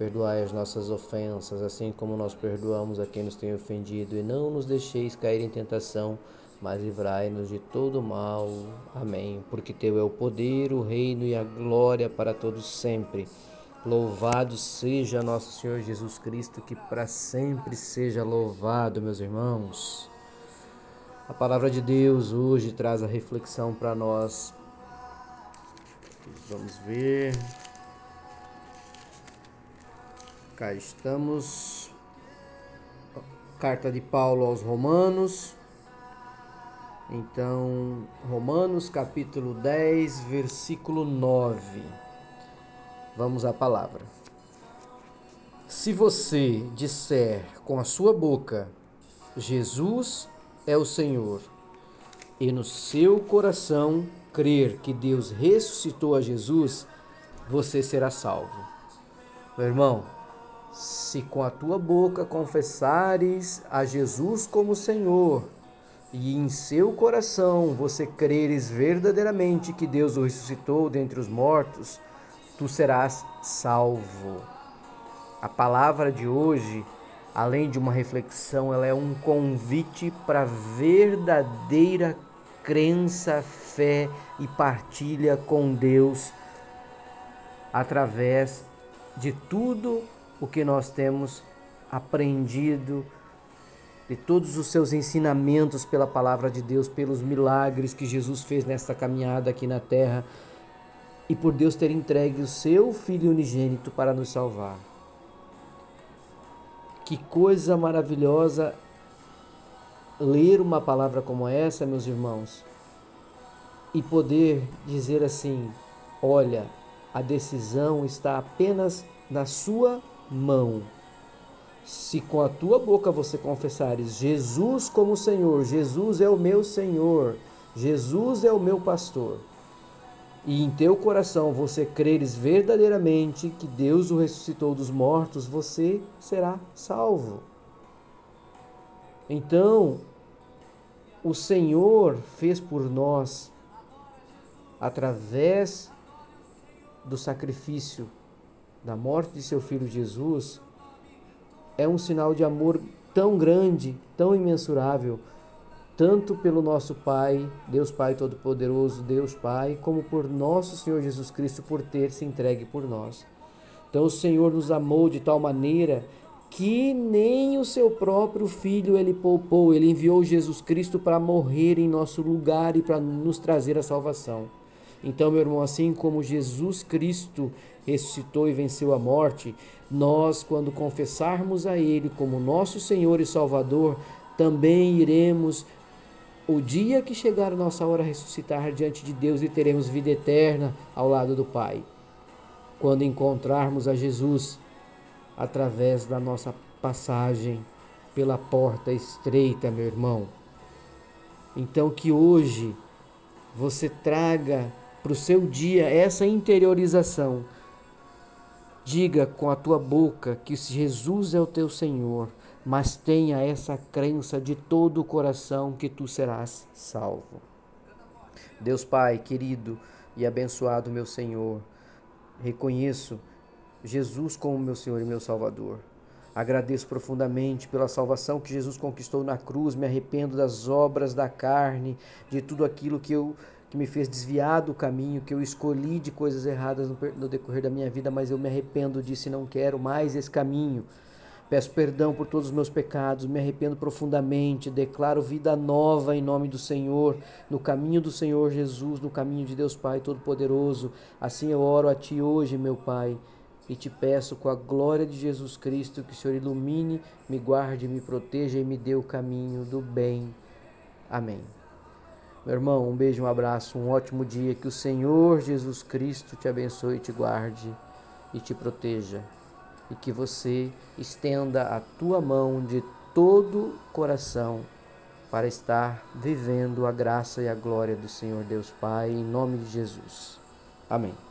Perdoai as nossas ofensas, assim como nós perdoamos a quem nos tem ofendido, e não nos deixeis cair em tentação, mas livrai-nos de todo mal. Amém. Porque teu é o poder, o reino e a glória para todos sempre. Louvado seja nosso Senhor Jesus Cristo, que para sempre seja louvado, meus irmãos. A palavra de Deus hoje traz a reflexão para nós. Vamos ver. Cá estamos. Carta de Paulo aos Romanos. Então, Romanos capítulo 10, versículo 9. Vamos à palavra. Se você disser com a sua boca, Jesus é o Senhor, e no seu coração crer que Deus ressuscitou a Jesus, você será salvo. Meu irmão, se com a tua boca confessares a Jesus como Senhor, e em seu coração você creres verdadeiramente que Deus o ressuscitou dentre os mortos, tu serás salvo. A palavra de hoje, além de uma reflexão, ela é um convite para verdadeira crença, fé e partilha com Deus através de tudo o que nós temos aprendido de todos os seus ensinamentos pela palavra de Deus, pelos milagres que Jesus fez nesta caminhada aqui na terra e por Deus ter entregue o seu Filho unigênito para nos salvar. Que coisa maravilhosa ler uma palavra como essa, meus irmãos, e poder dizer assim: olha, a decisão está apenas na sua mão. Se com a tua boca você confessares Jesus como Senhor, Jesus é o meu Senhor, Jesus é o meu pastor, e em teu coração você creres verdadeiramente que Deus o ressuscitou dos mortos, você será salvo. Então, o Senhor fez por nós, através do sacrifício da morte de seu filho Jesus é um sinal de amor tão grande, tão imensurável, tanto pelo nosso Pai, Deus Pai Todo-Poderoso, Deus Pai, como por nosso Senhor Jesus Cristo por ter se entregue por nós. Então o Senhor nos amou de tal maneira que nem o seu próprio filho ele poupou, ele enviou Jesus Cristo para morrer em nosso lugar e para nos trazer a salvação. Então, meu irmão, assim como Jesus Cristo ressuscitou e venceu a morte, nós, quando confessarmos a Ele como nosso Senhor e Salvador, também iremos, o dia que chegar a nossa hora, ressuscitar diante de Deus e teremos vida eterna ao lado do Pai. Quando encontrarmos a Jesus através da nossa passagem pela porta estreita, meu irmão. Então, que hoje você traga para o seu dia essa interiorização. Diga com a tua boca que Jesus é o teu Senhor, mas tenha essa crença de todo o coração que tu serás salvo. Deus Pai, querido e abençoado meu Senhor, reconheço Jesus como meu Senhor e meu Salvador. Agradeço profundamente pela salvação que Jesus conquistou na cruz, me arrependo das obras da carne, de tudo aquilo que eu que me fez desviar do caminho, que eu escolhi de coisas erradas no, no decorrer da minha vida, mas eu me arrependo disso e não quero mais esse caminho. Peço perdão por todos os meus pecados, me arrependo profundamente, declaro vida nova em nome do Senhor, no caminho do Senhor Jesus, no caminho de Deus Pai Todo-Poderoso. Assim eu oro a Ti hoje, meu Pai, e te peço com a glória de Jesus Cristo que o Senhor ilumine, me guarde, me proteja e me dê o caminho do bem. Amém. Meu irmão, um beijo, um abraço, um ótimo dia. Que o Senhor Jesus Cristo te abençoe, te guarde e te proteja. E que você estenda a tua mão de todo coração para estar vivendo a graça e a glória do Senhor Deus Pai, em nome de Jesus. Amém.